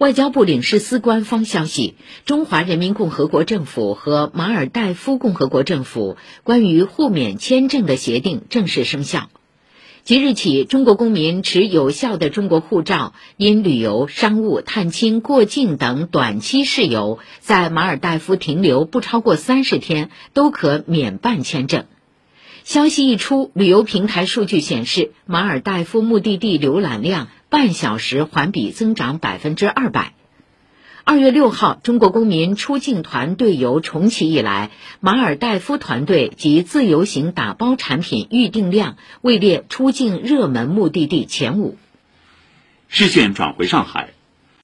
外交部领事司官方消息，中华人民共和国政府和马尔代夫共和国政府关于互免签证的协定正式生效。即日起，中国公民持有效的中国护照，因旅游、商务、探亲、过境等短期事由，在马尔代夫停留不超过三十天，都可免办签证。消息一出，旅游平台数据显示，马尔代夫目的地浏览量半小时环比增长百分之二百。二月六号，中国公民出境团队游重启以来，马尔代夫团队及自由行打包产品预订量位列出境热门目的地前五。视线转回上海。